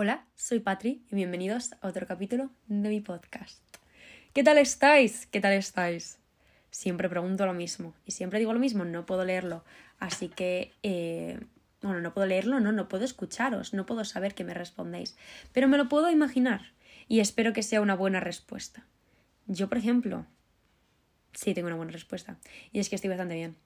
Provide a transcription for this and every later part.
Hola, soy Patri y bienvenidos a otro capítulo de mi podcast. ¿Qué tal estáis? ¿Qué tal estáis? Siempre pregunto lo mismo y siempre digo lo mismo, no puedo leerlo. Así que, eh, bueno, no puedo leerlo, no, no puedo escucharos, no puedo saber que me respondéis, pero me lo puedo imaginar y espero que sea una buena respuesta. Yo, por ejemplo, sí tengo una buena respuesta y es que estoy bastante bien.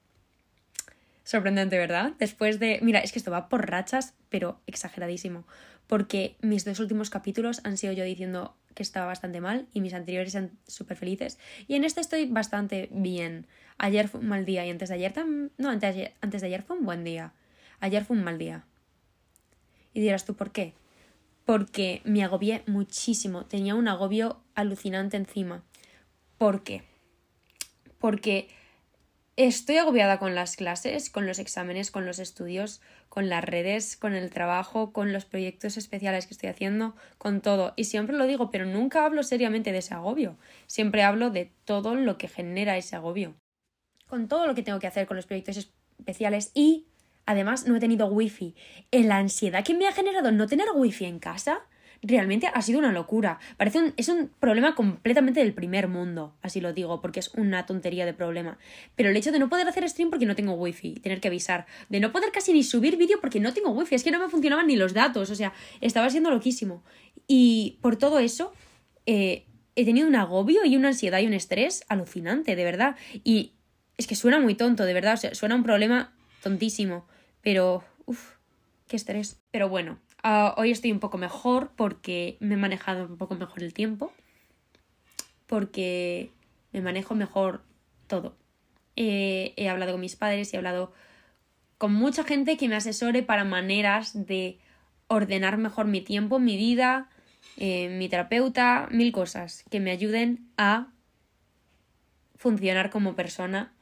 Sorprendente, ¿verdad? Después de... Mira, es que esto va por rachas, pero exageradísimo. Porque mis dos últimos capítulos han sido yo diciendo que estaba bastante mal y mis anteriores eran súper felices. Y en este estoy bastante bien. Ayer fue un mal día y antes de ayer también... No, antes de ayer, antes de ayer fue un buen día. Ayer fue un mal día. Y dirás tú, ¿por qué? Porque me agobié muchísimo. Tenía un agobio alucinante encima. ¿Por qué? Porque Estoy agobiada con las clases, con los exámenes, con los estudios, con las redes, con el trabajo, con los proyectos especiales que estoy haciendo, con todo. Y siempre lo digo, pero nunca hablo seriamente de ese agobio. Siempre hablo de todo lo que genera ese agobio. Con todo lo que tengo que hacer con los proyectos especiales y además no he tenido wifi. En la ansiedad que me ha generado no tener wifi en casa realmente ha sido una locura. Parece un, es un problema completamente del primer mundo, así lo digo, porque es una tontería de problema. Pero el hecho de no poder hacer stream porque no tengo wifi, tener que avisar, de no poder casi ni subir vídeo porque no tengo wifi, es que no me funcionaban ni los datos, o sea, estaba siendo loquísimo. Y por todo eso, eh, he tenido un agobio y una ansiedad y un estrés alucinante, de verdad. Y es que suena muy tonto, de verdad, o sea, suena un problema tontísimo, pero... Uf, qué estrés. Pero bueno, Ah, hoy estoy un poco mejor porque me he manejado un poco mejor el tiempo, porque me manejo mejor todo. he hablado con mis padres y he hablado con mucha gente que me asesore para maneras de ordenar mejor mi tiempo, mi vida, eh, mi terapeuta, mil cosas que me ayuden a funcionar como persona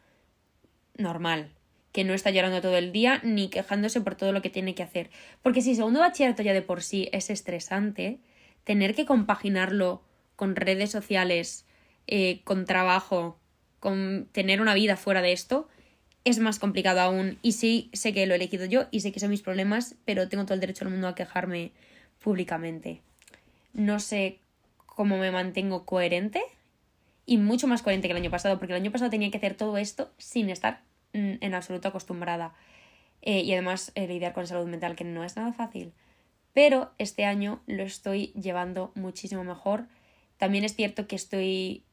normal, que no está llorando todo el día ni quejándose por todo lo que tiene que hacer. Porque si segundo bachillerato ya de por sí es estresante, tener que compaginarlo con redes sociales, eh, con trabajo, con tener una vida fuera de esto, es más complicado aún. Y sí, sé que lo he elegido yo y sé que son mis problemas, pero tengo todo el derecho del mundo a quejarme públicamente. No sé cómo me mantengo coherente y mucho más coherente que el año pasado, porque el año pasado tenía que hacer todo esto sin estar en absoluto acostumbrada. Eh, y además eh, lidiar con salud mental, que no es nada fácil. Pero este año lo estoy llevando muchísimo mejor. También es cierto que estoy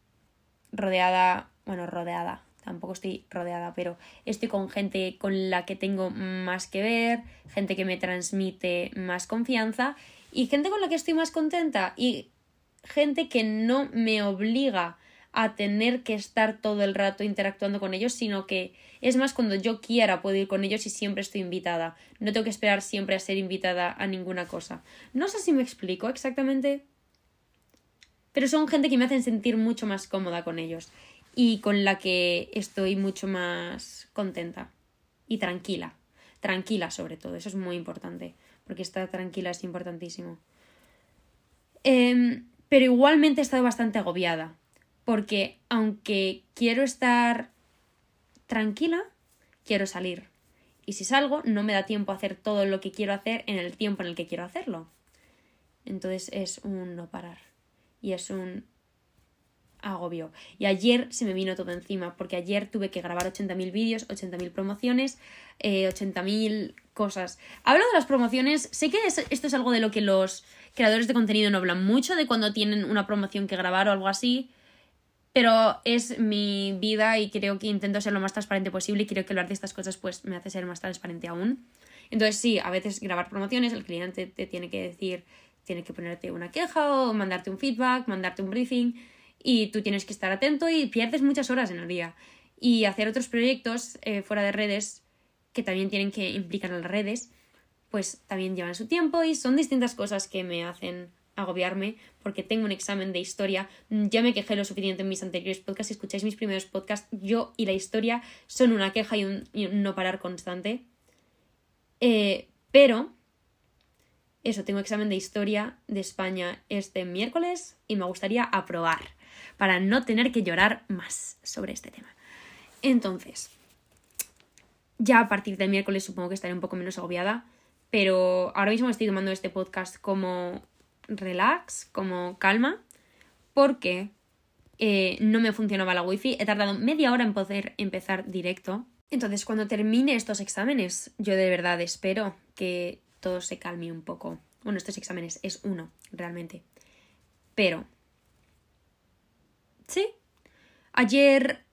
rodeada, bueno, rodeada, tampoco estoy rodeada, pero estoy con gente con la que tengo más que ver, gente que me transmite más confianza y gente con la que estoy más contenta y gente que no me obliga a tener que estar todo el rato interactuando con ellos, sino que es más cuando yo quiera puedo ir con ellos y siempre estoy invitada. No tengo que esperar siempre a ser invitada a ninguna cosa. No sé si me explico exactamente, pero son gente que me hacen sentir mucho más cómoda con ellos y con la que estoy mucho más contenta y tranquila. Tranquila sobre todo, eso es muy importante, porque estar tranquila es importantísimo. Em, pero igualmente he estado bastante agobiada porque aunque quiero estar tranquila, quiero salir. Y si salgo, no me da tiempo a hacer todo lo que quiero hacer en el tiempo en el que quiero hacerlo. Entonces es un no parar. Y es un agobio. Y ayer se me vino todo encima, porque ayer tuve que grabar 80.000 vídeos, 80.000 promociones, eh, 80.000 cosas. Hablo de las promociones, sé que esto es algo de lo que los creadores de contenido no hablan mucho, de cuando tienen una promoción que grabar o algo así, pero es mi vida y creo que intento ser lo más transparente posible y creo que hablar de estas cosas pues me hace ser más transparente aún. Entonces sí, a veces grabar promociones, el cliente te tiene que decir, tiene que ponerte una queja o mandarte un feedback, mandarte un briefing y tú tienes que estar atento y pierdes muchas horas en el día. Y hacer otros proyectos eh, fuera de redes que también tienen que implicar a las redes, pues también llevan su tiempo y son distintas cosas que me hacen agobiarme porque tengo un examen de historia. Ya me quejé lo suficiente en mis anteriores podcasts. Si escucháis mis primeros podcasts, yo y la historia son una queja y un, no parar constante. Eh, pero, eso, tengo examen de historia de España este miércoles y me gustaría aprobar para no tener que llorar más sobre este tema. Entonces, ya a partir del miércoles supongo que estaré un poco menos agobiada, pero ahora mismo estoy tomando este podcast como relax, como calma, porque eh, no me funcionaba la wifi. He tardado media hora en poder empezar directo. Entonces, cuando termine estos exámenes, yo de verdad espero que todo se calme un poco. Bueno, estos exámenes es uno, realmente. Pero... Sí. Ayer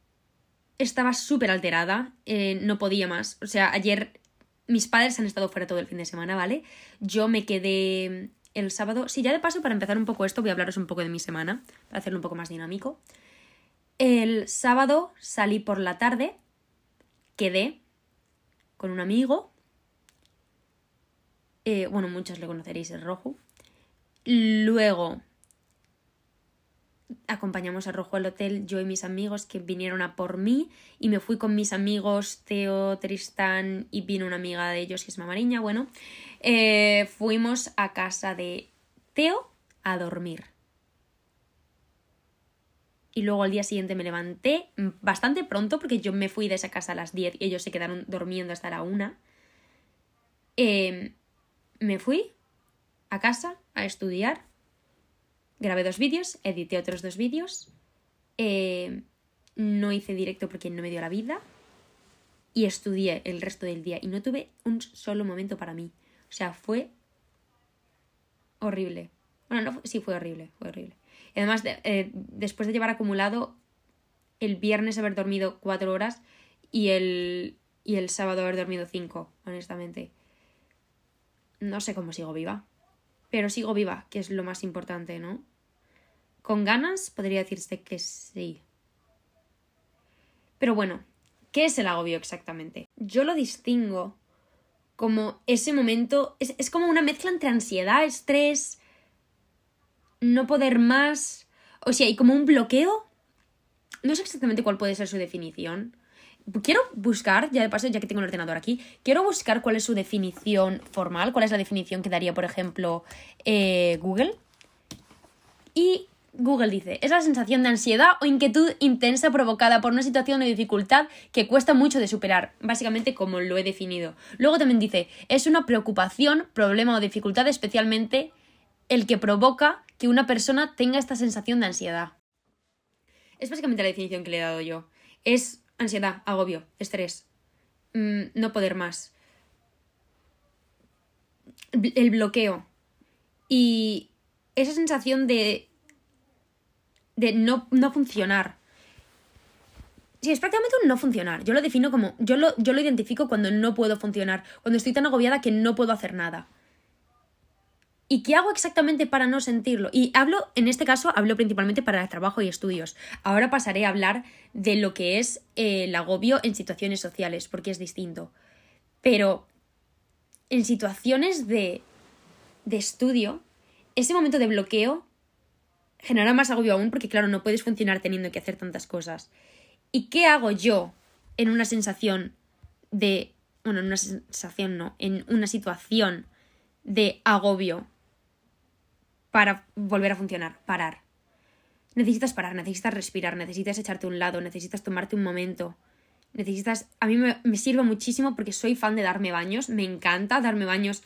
estaba súper alterada, eh, no podía más. O sea, ayer mis padres han estado fuera todo el fin de semana, ¿vale? Yo me quedé el sábado. Sí, ya de paso, para empezar un poco esto, voy a hablaros un poco de mi semana, para hacerlo un poco más dinámico. El sábado salí por la tarde, quedé con un amigo. Eh, bueno, muchos le conoceréis, el rojo. Luego acompañamos a Rojo al hotel, yo y mis amigos que vinieron a por mí y me fui con mis amigos Teo, Tristán y vino una amiga de ellos que es Mamariña, bueno, eh, fuimos a casa de Teo a dormir. Y luego al día siguiente me levanté bastante pronto porque yo me fui de esa casa a las 10 y ellos se quedaron durmiendo hasta la 1. Em, me fui a casa a estudiar grabé dos vídeos, edité otros dos vídeos, eh, no hice directo porque no me dio la vida y estudié el resto del día y no tuve un solo momento para mí. O sea, fue horrible. Bueno, no, sí fue horrible, fue horrible. Y además, eh, después de llevar acumulado el viernes haber dormido cuatro horas y el, y el sábado haber dormido cinco, honestamente. No sé cómo sigo viva. Pero sigo viva, que es lo más importante, ¿no? Con ganas podría decirse que sí. Pero bueno, ¿qué es el agobio exactamente? Yo lo distingo como ese momento, es, como una mezcla entre ansiedad, estrés, no poder más, o sea, y como un bloqueo. No sé exactamente cuál puede ser su definición. Quiero buscar, ya de paso, ya que tengo el ordenador aquí, quiero buscar cuál es su definición formal, cuál es la definición que daría, por ejemplo, eh, Google. Y Google dice, es la sensación de ansiedad o inquietud intensa provocada por una situación de dificultad que cuesta mucho de superar, básicamente como lo he definido. Luego también dice, es una preocupación, problema o dificultad especialmente el que provoca que una persona tenga esta sensación de ansiedad. Es básicamente la definición que le he dado yo. Es ansiedad, agobio, estrés, mm, no poder más, el bloqueo y esa sensación de de no, no funcionar. Sí, es prácticamente un no funcionar. Yo lo defino como. Yo lo, yo lo identifico cuando no puedo funcionar. Cuando estoy tan agobiada que no puedo hacer nada. ¿Y qué hago exactamente para no sentirlo? Y hablo, en este caso, hablo principalmente para trabajo y estudios. Ahora pasaré a hablar de lo que es eh, el agobio en situaciones sociales, porque es distinto. Pero en situaciones de, de estudio, ese momento de bloqueo genera más agobio aún porque, claro, no puedes funcionar teniendo que hacer tantas cosas. ¿Y qué hago yo en una sensación de... Bueno, en una sensación no, en una situación de agobio para volver a funcionar, parar. Necesitas parar, necesitas respirar, necesitas echarte a un lado, necesitas tomarte un momento. Necesitas... A mí me, sirve muchísimo porque soy fan de darme baños, me encanta darme baños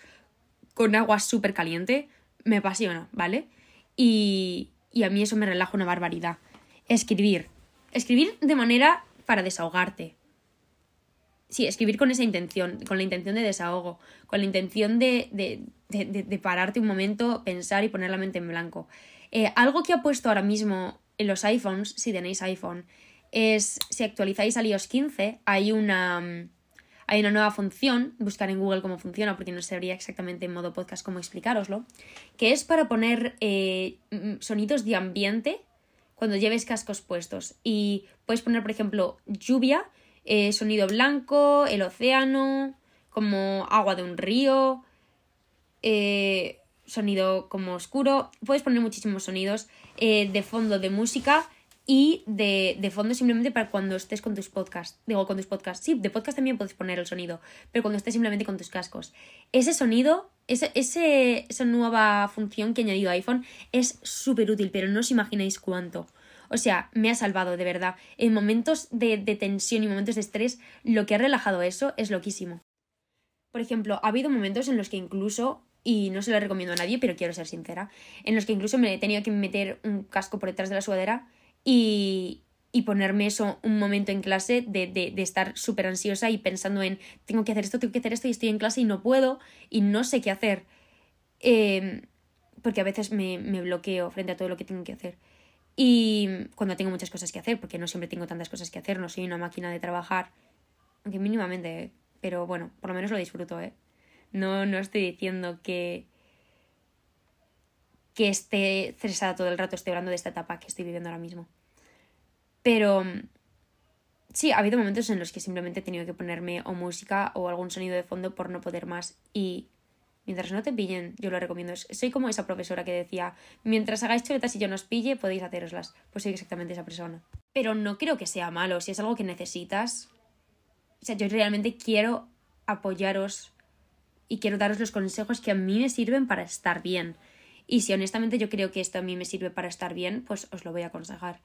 con agua súper caliente, me apasiona, ¿vale? Y, y a mí eso me relaja una barbaridad. Escribir. Escribir de manera para desahogarte. Sí, escribir con esa intención, con la intención de desahogo, con la intención de, de, pararte un momento, pensar y poner la mente en blanco. Eh, algo que ha puesto ahora mismo en los iPhones, si tenéis iPhone, es si actualizáis al iOS 15, hay una, hay una nueva función, buscar en Google cómo funciona, porque no sabría exactamente en modo podcast cómo explicároslo, que es para poner eh, sonidos de ambiente cuando lleves cascos puestos. Y puedes poner, por ejemplo, lluvia, eh, sonido blanco, el océano, como agua de un río, eh, sonido como oscuro. Puedes poner muchísimos sonidos de fondo de música y de, de, fondo simplemente para cuando estés con tus podcasts. Digo, con tus podcasts. Sí, de podcast también puedes poner el sonido, pero cuando estés simplemente con tus cascos. Ese sonido, ese, ese, esa nueva función que ha añadido iPhone es súper útil, pero no os imagináis cuánto. O sea, me ha salvado, de verdad. En momentos de, de tensión y momentos de estrés, lo que ha relajado eso es loquísimo. Por ejemplo, ha habido momentos en los que incluso, y no se lo recomiendo a nadie, pero quiero ser sincera, en los que incluso me he tenido que meter un casco por detrás de la sudadera y, y ponerme eso un momento en clase de, de, estar súper ansiosa y pensando en tengo que hacer esto, tengo que hacer esto y estoy en clase y no puedo y no sé qué hacer. Eh, porque a veces me, me bloqueo frente a todo lo que tengo que hacer. Y cuando tengo muchas cosas que hacer, porque no siempre tengo tantas cosas que hacer, no soy una máquina de trabajar, aunque mínimamente, pero bueno, por lo menos lo disfruto, ¿eh? No, no estoy diciendo que, que esté estresada todo el rato, estoy hablando de esta etapa que estoy viviendo ahora mismo. Pero sí, ha habido momentos en los que simplemente he tenido que ponerme o música o algún sonido de fondo por no poder más. Y mientras no te pillen, yo lo recomiendo. Soy como esa profesora que decía, mientras hagáis chuletas y yo no os pille, podéis haceroslas. Pues soy exactamente esa persona. Pero no creo que sea malo, si es algo que necesitas. O sea, yo realmente quiero apoyaros y quiero daros los consejos que a mí me sirven para estar bien. Y si honestamente yo creo que esto a mí me sirve para estar bien, pues os lo voy a aconsejar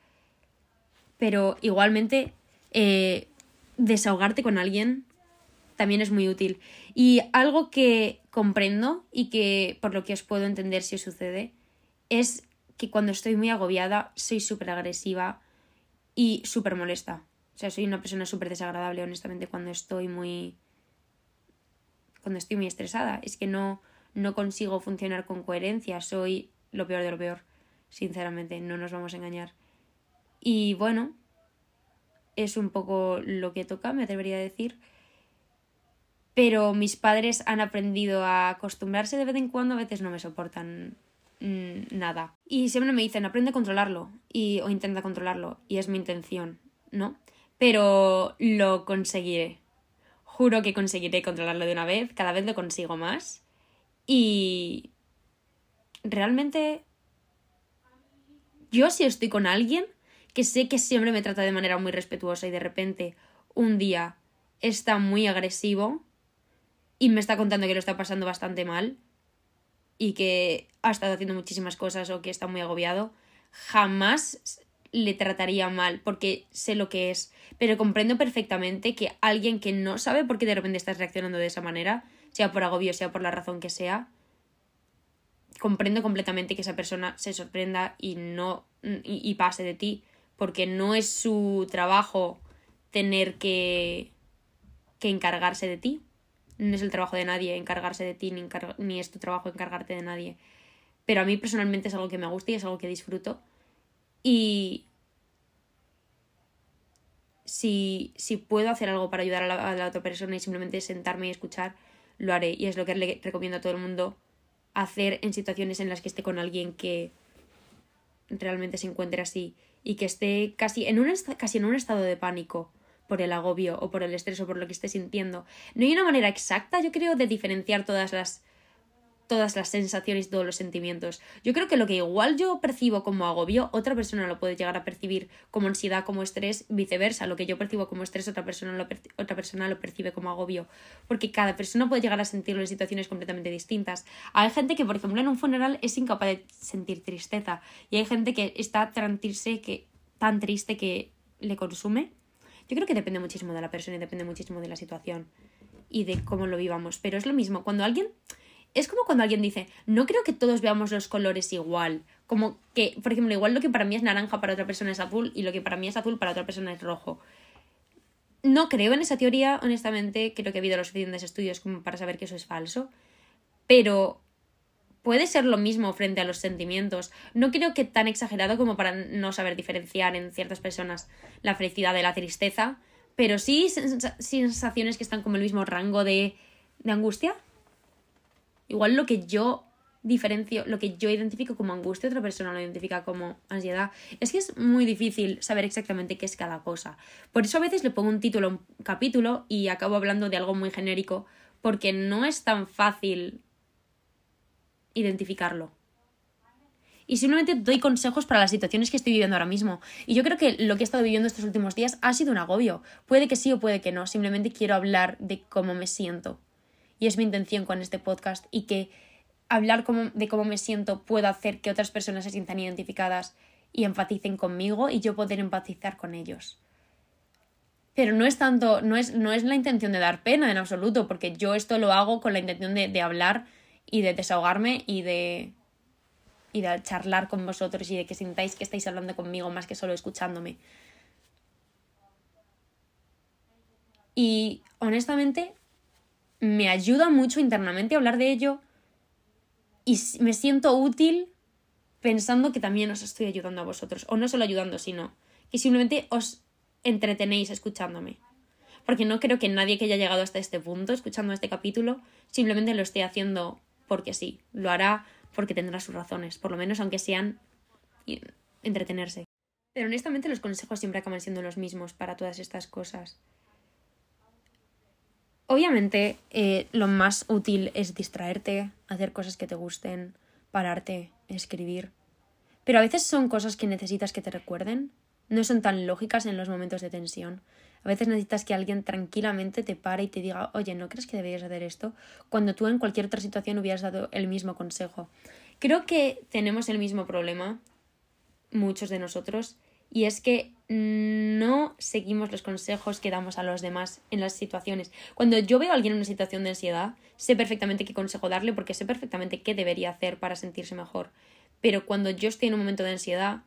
pero igualmente eh, desahogarte con alguien también es muy útil. Y algo que comprendo y que por lo que os puedo entender si sucede es que cuando estoy muy agobiada soy súper agresiva y súper molesta. O sea, soy una persona súper desagradable, honestamente, cuando estoy muy. Cuando estoy muy estresada. Es que no, no consigo funcionar con coherencia. Soy lo peor de lo peor. Sinceramente, no nos vamos a engañar. Y bueno, es un poco lo que toca, me atrevería a decir. Pero mis padres han aprendido a acostumbrarse de vez en cuando, a veces no me soportan mm, nada. Y siempre me dicen, aprende a controlarlo y, o intenta controlarlo. Y es mi intención, ¿no? Pero lo conseguiré. Juro que conseguiré controlarlo de una vez, cada vez lo consigo más. Y realmente yo si estoy con alguien, que sé que siempre me trata de manera muy respetuosa y de repente un día está muy agresivo y me está contando que lo está pasando bastante mal y que ha estado haciendo muchísimas cosas o que está muy agobiado, jamás le trataría mal porque sé lo que es, pero comprendo perfectamente que alguien que no sabe por qué de repente estás reaccionando de esa manera, sea por agobio, sea por la razón que sea, comprendo completamente que esa persona se sorprenda y no y, pase de ti porque no es su trabajo tener que, que encargarse de ti. No es el trabajo de nadie encargarse de ti, ni, ni es tu trabajo encargarte de nadie. Pero a mí personalmente es algo que me gusta y es algo que disfruto. Y si, si puedo hacer algo para ayudar a la, otra persona y simplemente sentarme y escuchar, lo haré. Y es lo que le recomiendo a todo el mundo hacer en situaciones en las que esté con alguien que realmente se encuentre así y que esté casi en un, casi en un estado de pánico por el agobio o por el estrés o por lo que esté sintiendo. No hay una manera exacta, yo creo, de diferenciar todas las todas las sensaciones todos los sentimientos. Yo creo que lo que igual yo percibo como agobio, otra persona lo puede llegar a percibir como ansiedad, como estrés, viceversa. Lo que yo percibo como estrés, otra persona lo, otra persona lo percibe como agobio. Porque cada persona puede llegar a sentirlo en situaciones completamente distintas. Hay gente que, por ejemplo, en un funeral es incapaz de sentir tristeza. Y hay gente que está tan que, tan triste que le consume. Yo creo que depende muchísimo de la persona y depende muchísimo de la situación y de cómo lo vivamos. Pero es lo mismo. Cuando alguien es como cuando alguien dice, no creo que todos veamos los colores igual. Como que, por ejemplo, igual lo que para mí es naranja para otra persona es azul y lo que para mí es azul para otra persona es rojo. No creo en esa teoría, honestamente, creo que ha habido los suficientes estudios como para saber que eso es falso. Pero puede ser lo mismo frente a los sentimientos. No creo que tan exagerado como para no saber diferenciar en ciertas personas la felicidad de la tristeza, pero sí sensaciones que están como el mismo rango de, de angustia. Igual lo que yo diferencio, lo que yo identifico como angustia, otra persona lo identifica como ansiedad. Es que es muy difícil saber exactamente qué es cada cosa. Por eso a veces le pongo un título a un capítulo y acabo hablando de algo muy genérico, porque no es tan fácil identificarlo. Y simplemente doy consejos para las situaciones que estoy viviendo ahora mismo. Y yo creo que lo que he estado viviendo estos últimos días ha sido un agobio. Puede que sí o puede que no. Simplemente quiero hablar de cómo me siento y es mi intención con este podcast y que hablar de cómo me siento pueda hacer que otras personas se sientan identificadas y empaticen conmigo y yo poder empatizar con ellos. Pero no es tanto, no es, no es la intención de dar pena en absoluto, porque yo esto lo hago con la intención de, de hablar y de desahogarme y de, y de charlar con vosotros y de que sintáis que estáis hablando conmigo más que solo escuchándome. Y honestamente me ayuda mucho internamente hablar de ello y me siento útil pensando que también os estoy ayudando a vosotros. O no solo ayudando, sino que simplemente os entretenéis escuchándome. Porque no creo que nadie que haya llegado hasta este punto, escuchando este capítulo, simplemente lo esté haciendo porque sí. Lo hará porque tendrá sus razones, por lo menos aunque sean entretenerse. Pero honestamente los consejos siempre acaban siendo los mismos para todas estas cosas. Obviamente eh, lo más útil es distraerte, hacer cosas que te gusten, pararte, escribir. Pero a veces son cosas que necesitas que te recuerden. No son tan lógicas en los momentos de tensión. A veces necesitas que alguien tranquilamente te pare y te diga, oye, ¿no crees que deberías hacer esto? Cuando tú en cualquier otra situación hubieras dado el mismo consejo. Creo que tenemos el mismo problema, muchos de nosotros, y es que no seguimos los consejos que damos a los demás en las situaciones. Cuando yo veo a alguien en una situación de ansiedad, sé perfectamente qué consejo darle porque sé perfectamente qué debería hacer para sentirse mejor. Pero cuando yo estoy en un momento de ansiedad,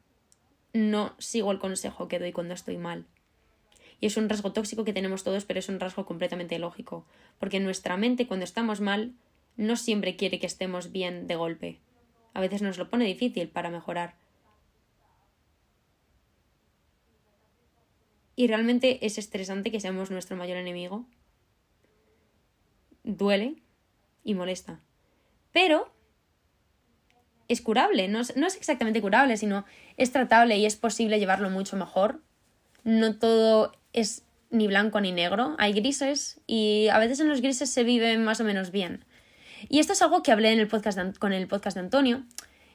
no sigo el consejo que doy cuando estoy mal. Y es un rasgo tóxico que tenemos todos, pero es un rasgo completamente lógico. Porque nuestra mente, cuando estamos mal, no siempre quiere que estemos bien de golpe. A veces nos lo pone difícil para mejorar. Y realmente es estresante que seamos nuestro mayor enemigo. Duele y molesta. Pero es curable, no es, no es exactamente curable, sino es tratable y es posible llevarlo mucho mejor. No todo es ni blanco ni negro, hay grises y a veces en los grises se vive más o menos bien. Y esto es algo que hablé en el podcast con el podcast de Antonio,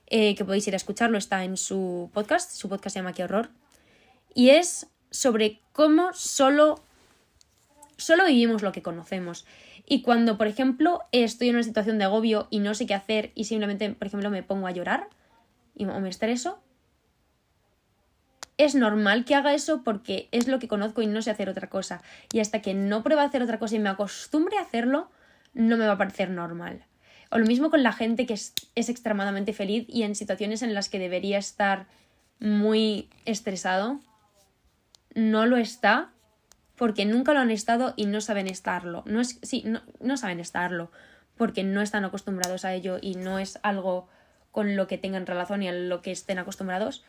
eh, que podéis ir a escucharlo, está en su podcast, su podcast se llama Qué horror, y es sobre cómo solo, solo vivimos lo que conocemos. Y cuando, por ejemplo, estoy en una situación de agobio y no sé qué hacer y simplemente, por ejemplo, me pongo a llorar y, o me estreso, es normal que haga eso porque es lo que conozco y no sé hacer otra cosa. Y hasta que no pruebe a hacer otra cosa y me acostumbre a hacerlo, no me va a parecer normal. O lo mismo con la gente que es, es extremadamente feliz y en situaciones en las que debería estar muy estresado, no lo está porque nunca lo han estado y no saben estarlo. No es, sí, no, no saben estarlo porque no están acostumbrados a ello y no es algo con lo que tengan relación y a lo que estén acostumbrados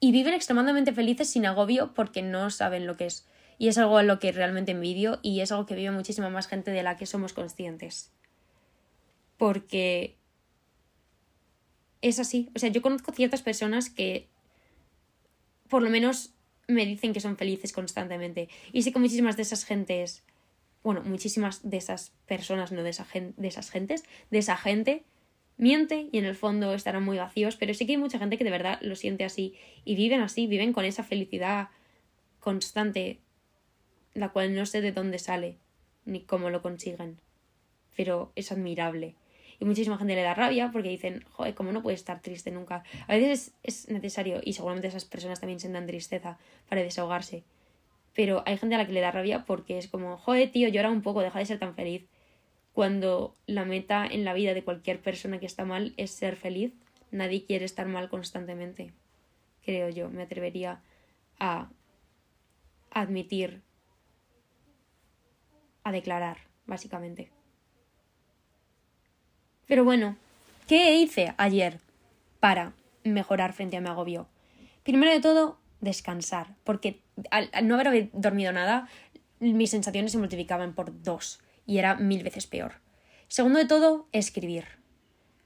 y viven extremadamente felices sin agobio porque no saben lo que es. Y es algo a lo que realmente envidio y es algo que vive muchísima más gente de la que somos conscientes. Porque es así. O sea, yo conozco ciertas personas que por lo menos me dicen que son felices constantemente. Y sé que muchísimas de esas gentes, bueno, muchísimas de esas personas, no de, esa de esas gentes, de esa gente, miente y en el fondo estarán muy vacíos, pero sí que hay mucha gente que de verdad lo siente así y viven así, viven con esa felicidad constante, la cual no sé de dónde sale ni cómo lo consiguen, pero es admirable. Y muchísima gente le da rabia porque dicen, joder, ¿cómo no puede estar triste nunca? A veces es, es necesario y seguramente esas personas también sientan tristeza para desahogarse. Pero hay gente a la que le da rabia porque es como, joder, tío, llora un poco, deja de ser tan feliz cuando la meta en la vida de cualquier persona que está mal es ser feliz, nadie quiere estar mal constantemente. Creo yo, me atrevería a admitir, a declarar, básicamente. Pero bueno, ¿qué hice ayer para mejorar frente a mi agobio? Primero de todo, descansar, porque al, no haber dormido nada, mis sensaciones se multiplicaban por dos y era mil veces peor. Segundo de todo, escribir.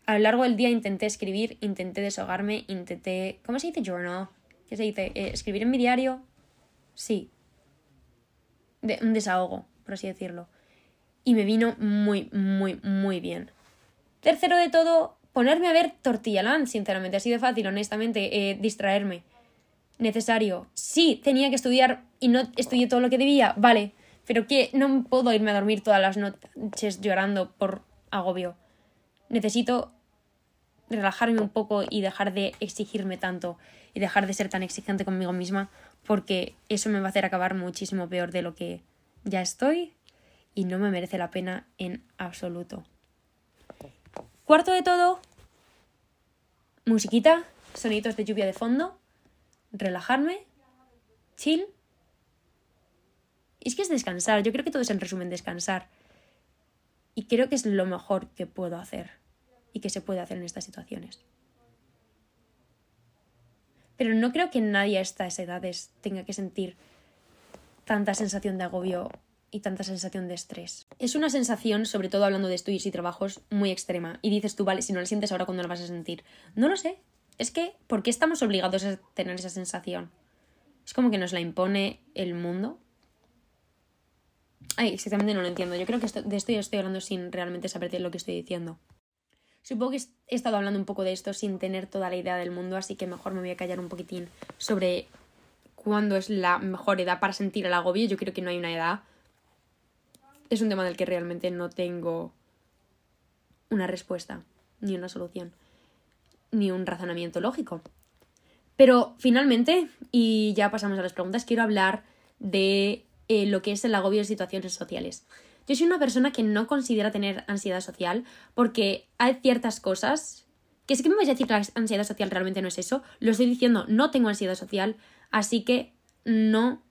A lo largo del día intenté escribir, intenté desahogarme, intenté... ¿Cómo se dice journal? ¿Qué se dice? Eh, ¿Escribir en mi diario? Sí. De, un desahogo, por así decirlo. Y me vino muy, muy, muy bien. Tercero de todo, ponerme a ver Tortilla Land, sinceramente. Ha sido fácil, honestamente, eh, distraerme. Necesario. Sí, tenía que estudiar y no estudié todo lo que debía. Vale, pero que no puedo irme a dormir todas las noches llorando por agobio. Necesito relajarme un poco y dejar de exigirme tanto y dejar de ser tan exigente conmigo misma porque eso me va a hacer acabar muchísimo peor de lo que ya estoy y no me merece la pena en absoluto. Cuarto de todo, musiquita, sonidos de lluvia de fondo, relajarme, chill. Y es que es descansar, yo creo que todo es en resumen descansar. Y creo que es lo mejor que puedo hacer y que se puede hacer en estas situaciones. Pero no creo que nadie a estas edades tenga que sentir tanta sensación de agobio y tanta sensación de estrés. Es una sensación, sobre todo hablando de estudios y trabajos, muy extrema. Y dices tú, vale, si no la sientes ahora, ¿cuándo la vas a sentir? No lo sé. Es que, ¿por qué estamos obligados a tener esa sensación? Es como que nos la impone el mundo. Ay, exactamente no lo entiendo. Yo creo que de esto ya estoy hablando sin realmente saber lo que estoy diciendo. Supongo que he estado hablando un poco de esto sin tener toda la idea del mundo, así que mejor me voy a callar un poquitín sobre cuándo es la mejor edad para sentir el agobio. Yo creo que no hay una edad. Es un tema del que realmente no tengo una respuesta, ni una solución, ni un razonamiento lógico. Pero finalmente, y ya pasamos a las preguntas, quiero hablar de eh, lo que es el agobio de situaciones sociales. Yo soy una persona que no considera tener ansiedad social porque hay ciertas cosas que sí que me vais a decir que la ansiedad social realmente no es eso. Lo estoy diciendo, no tengo ansiedad social, así que no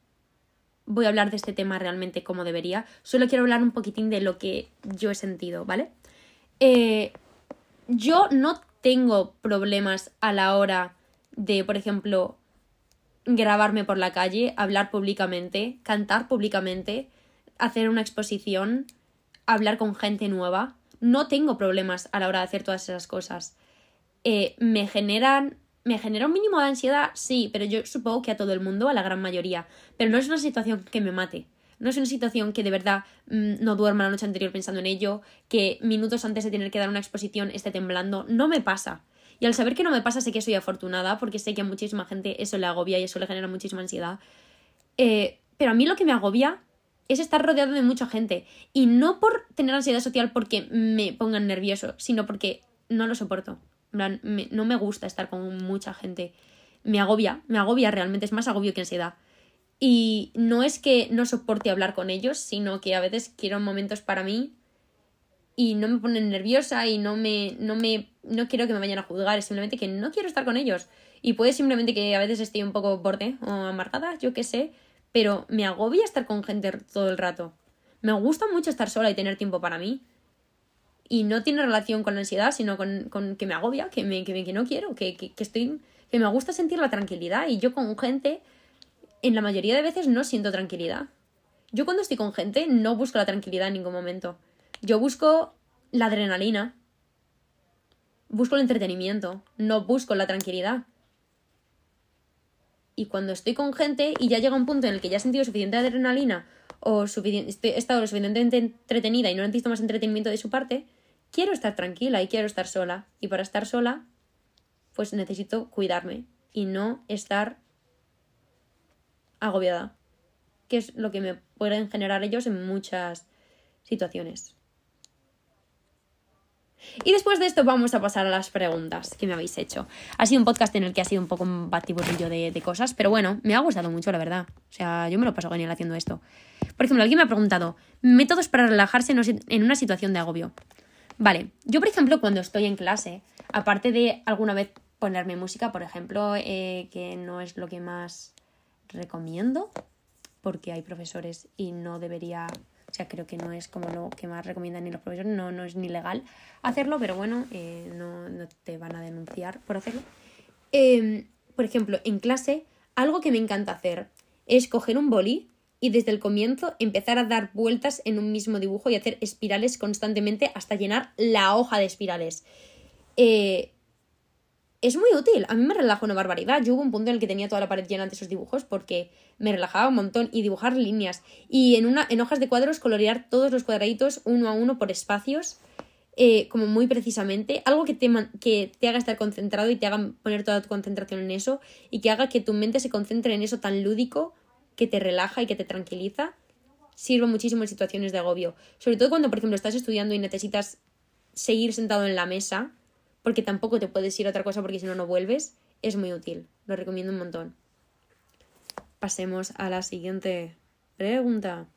voy a hablar de este tema realmente como debería. Solo quiero hablar un poquitín de lo que yo he sentido, ¿vale? Eh, yo no tengo problemas a la hora de, por ejemplo, grabarme por la calle, hablar públicamente, cantar públicamente, hacer una exposición, hablar con gente nueva. No tengo problemas a la hora de hacer todas esas cosas. Eh, me generan. ¿Me genera un mínimo de ansiedad? Sí, pero yo supongo que a todo el mundo, a la gran mayoría. Pero no es una situación que me mate. No es una situación que de verdad mm, no duerma la noche anterior pensando en ello, que minutos antes de tener que dar una exposición esté temblando. No me pasa. Y al saber que no me pasa, sé que soy afortunada, porque sé que a muchísima gente eso le agobia y eso le genera muchísima ansiedad. Eh, pero a mí lo que me agobia es estar rodeado de mucha gente. Y no por tener ansiedad social porque me pongan nervioso, sino porque no lo soporto. No me gusta estar con mucha gente. Me agobia, me agobia realmente, es más agobio que ansiedad. Y no es que no soporte hablar con ellos, sino que a veces quiero momentos para mí y no me ponen nerviosa y no me, no me, no quiero que me vayan a juzgar, es simplemente que no quiero estar con ellos. Y puede simplemente que a veces estoy un poco borde o amargada, yo qué sé, pero me agobia estar con gente todo el rato. Me gusta mucho estar sola y tener tiempo para mí. Y no tiene relación con la ansiedad, sino con, que me agobia, que, me, que, no quiero, que, que, estoy. que me gusta sentir la tranquilidad. Y yo con gente, en la mayoría de veces no siento tranquilidad. Yo cuando estoy con gente no busco la tranquilidad en ningún momento. Yo busco la adrenalina. Busco el entretenimiento. No busco la tranquilidad. Y cuando estoy con gente y ya llega un punto en el que ya he sentido suficiente adrenalina o he estado lo suficientemente entretenida y no necesito más entretenimiento de su parte, quiero estar tranquila y quiero estar sola. Y para estar sola, pues necesito cuidarme y no estar agobiada, que es lo que me pueden generar ellos en muchas situaciones. Y después de esto vamos a pasar a las preguntas que me habéis hecho. Ha sido un podcast en el que ha sido un poco un batiburrillo de, de cosas, pero bueno, me ha gustado mucho, la verdad. O sea, yo me lo paso genial haciendo esto. Por ejemplo, alguien me ha preguntado, métodos para relajarse en una situación de agobio. Vale, yo por ejemplo cuando estoy en clase, aparte de alguna vez ponerme música, por ejemplo, eh, que no es lo que más recomiendo, porque hay profesores y no debería o sea, creo que no es como lo que más recomiendan ni los profesores, no, no es ni legal hacerlo, pero bueno, eh, no, no, te van a denunciar por hacerlo. Em, por ejemplo, en clase, algo que me encanta hacer es coger un boli y desde el comienzo empezar a dar vueltas en un mismo dibujo y hacer espirales constantemente hasta llenar la hoja de espirales. Eh, es muy útil. A mí me relaja una barbaridad. Yo hubo un punto en el que tenía toda la pared llena de esos dibujos porque me relajaba un montón y dibujar líneas. Y en, una, en hojas de cuadros colorear todos los cuadraditos uno a uno por espacios, eh, como muy precisamente. Algo que te, que te haga estar concentrado y te haga poner toda tu concentración en eso y que haga que tu mente se concentre en eso tan lúdico que te relaja y que te tranquiliza. Sirve muchísimo en situaciones de agobio. Sobre todo cuando, por ejemplo, estás estudiando y necesitas seguir sentado en la mesa porque tampoco te puedes ir a otra cosa porque si no, no vuelves, es muy útil. Lo recomiendo un montón. Pasemos a la siguiente pregunta.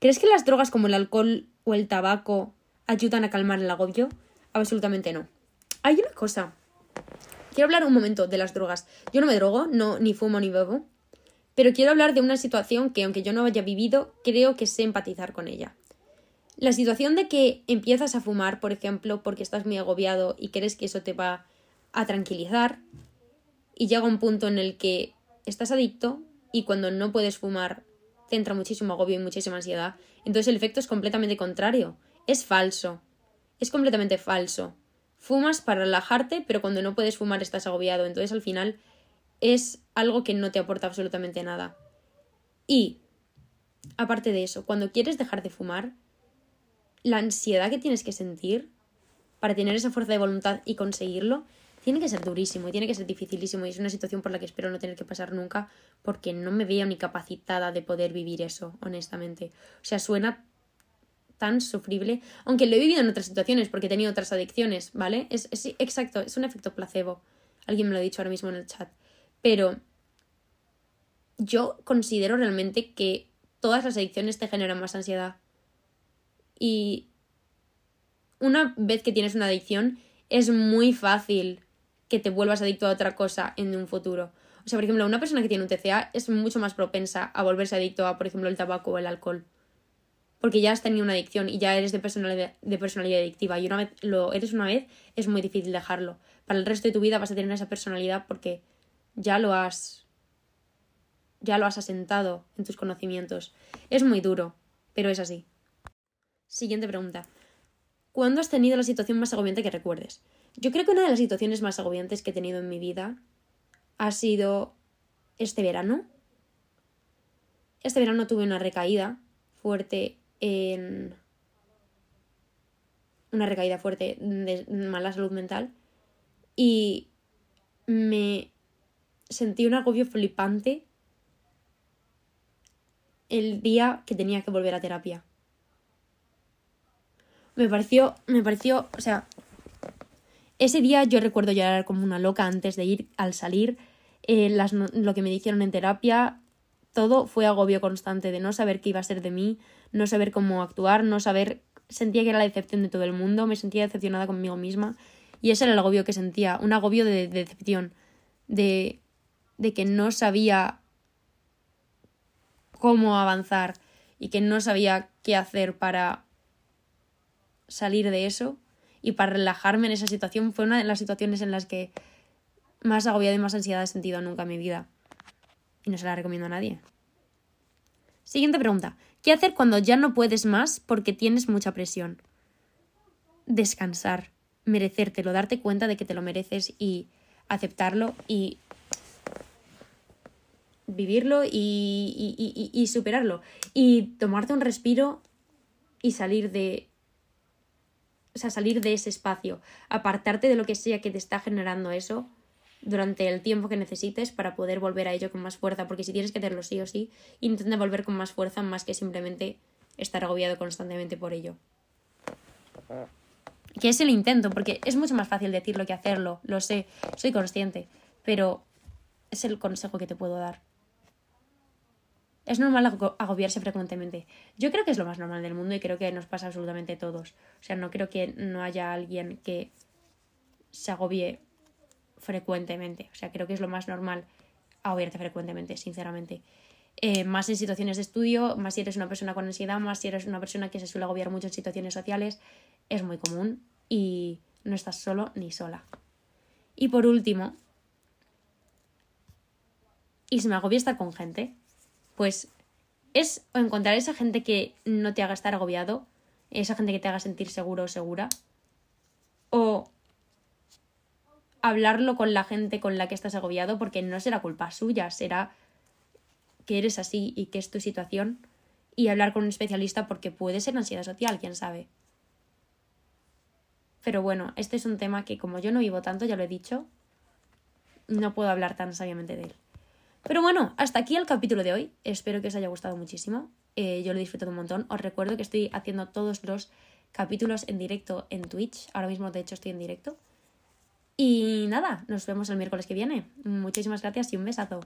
¿Crees que las drogas como el alcohol o el tabaco ayudan a calmar el agobio? Absolutamente no. Hay una cosa. Quiero hablar un momento de las drogas. Yo no me drogo, no, ni fumo ni bebo. Pero quiero hablar de una situación que, aunque yo no haya vivido, creo que sé empatizar con ella. La situación de que empiezas a fumar, por ejemplo, porque estás muy agobiado y crees que eso te va a tranquilizar, y llega un punto en el que estás adicto y cuando no puedes fumar te entra muchísimo agobio y muchísima ansiedad. Entonces el efecto es completamente contrario. Es falso. Es completamente falso. Fumas para relajarte, pero cuando no puedes fumar estás agobiado. Entonces al final es algo que no te aporta absolutamente nada. Y, aparte de eso, cuando quieres dejar de fumar, la ansiedad que tienes que sentir para tener esa fuerza de voluntad y conseguirlo tiene que ser durísimo y tiene que ser dificilísimo y es una situación por la que espero no tener que pasar nunca porque no me veo ni capacitada de poder vivir eso, honestamente. O sea, suena tan sufrible, aunque lo he vivido en otras situaciones porque he tenido otras adicciones, ¿vale? Es, es exacto, es un efecto placebo. Alguien me lo ha dicho ahora mismo en el chat. Pero yo considero realmente que todas las adicciones te generan más ansiedad. Y una vez que tienes una adicción, es muy fácil que te vuelvas adicto a otra cosa en un futuro. O sea, por ejemplo, una persona que tiene un TCA es mucho más propensa a volverse adicto a, por ejemplo, el tabaco o el alcohol. Porque ya has tenido una adicción y ya eres de personalidad, de personalidad adictiva. Y una vez lo eres una vez, es muy difícil dejarlo. Para el resto de tu vida vas a tener esa personalidad porque ya lo has. ya lo has asentado en tus conocimientos. Es muy duro, pero es así. Siguiente pregunta. ¿Cuándo has tenido la situación más agobiante que recuerdes? Yo creo que una de las situaciones más agobiantes que he tenido en mi vida ha sido este verano. Este verano tuve una recaída fuerte en... una recaída fuerte de mala salud mental y me sentí un agobio flipante el día que tenía que volver a terapia. Me pareció, me pareció, o sea, ese día yo recuerdo llorar como una loca antes de ir al salir. Eh, las, lo que me dijeron en terapia, todo fue agobio constante de no saber qué iba a ser de mí, no saber cómo actuar, no saber. Sentía que era la decepción de todo el mundo, me sentía decepcionada conmigo misma. Y ese era el agobio que sentía, un agobio de, de decepción, de, de que no sabía cómo avanzar y que no sabía qué hacer para salir de eso y para relajarme en esa situación fue una de las situaciones en las que más agobiada y más ansiedad he sentido nunca en mi vida. Y no se la recomiendo a nadie. Siguiente pregunta. ¿Qué hacer cuando ya no puedes más porque tienes mucha presión? Descansar, merecértelo, darte cuenta de que te lo mereces y aceptarlo y vivirlo y, y, y, y superarlo. Y tomarte un respiro y salir de o sea, salir de ese espacio, apartarte de lo que sea que te está generando eso durante el tiempo que necesites para poder volver a ello con más fuerza, porque si tienes que hacerlo sí o sí, intenta volver con más fuerza más que simplemente estar agobiado constantemente por ello. Que es el intento, porque es mucho más fácil decirlo que hacerlo, lo sé, soy consciente, pero es el consejo que te puedo dar. Es normal agobiarse frecuentemente. Yo creo que es lo más normal del mundo y creo que nos pasa absolutamente a todos. O sea, no creo que no haya alguien que se agobie frecuentemente. O sea, creo que es lo más normal agobiarte frecuentemente, sinceramente. Eh, más en situaciones de estudio, más si eres una persona con ansiedad, más si eres una persona que se suele agobiar mucho en situaciones sociales, es muy común y no estás solo ni sola. Y por último, y se me agobia estar con gente, pues es encontrar esa gente que no te haga estar agobiado, esa gente que te haga sentir seguro o segura, o hablarlo con la gente con la que estás agobiado, porque no será culpa suya, será que eres así y que es tu situación, y hablar con un especialista porque puede ser ansiedad social, quién sabe. Pero bueno, este es un tema que como yo no vivo tanto, ya lo he dicho, no puedo hablar tan sabiamente de él. Pero bueno, hasta aquí el capítulo de hoy. Espero que os haya gustado muchísimo. Eh, yo lo he disfrutado un montón. Os recuerdo que estoy haciendo todos los capítulos en directo en Twitch. Ahora mismo, de hecho, estoy en directo. Y nada, nos vemos el miércoles que viene. Muchísimas gracias y un besazo.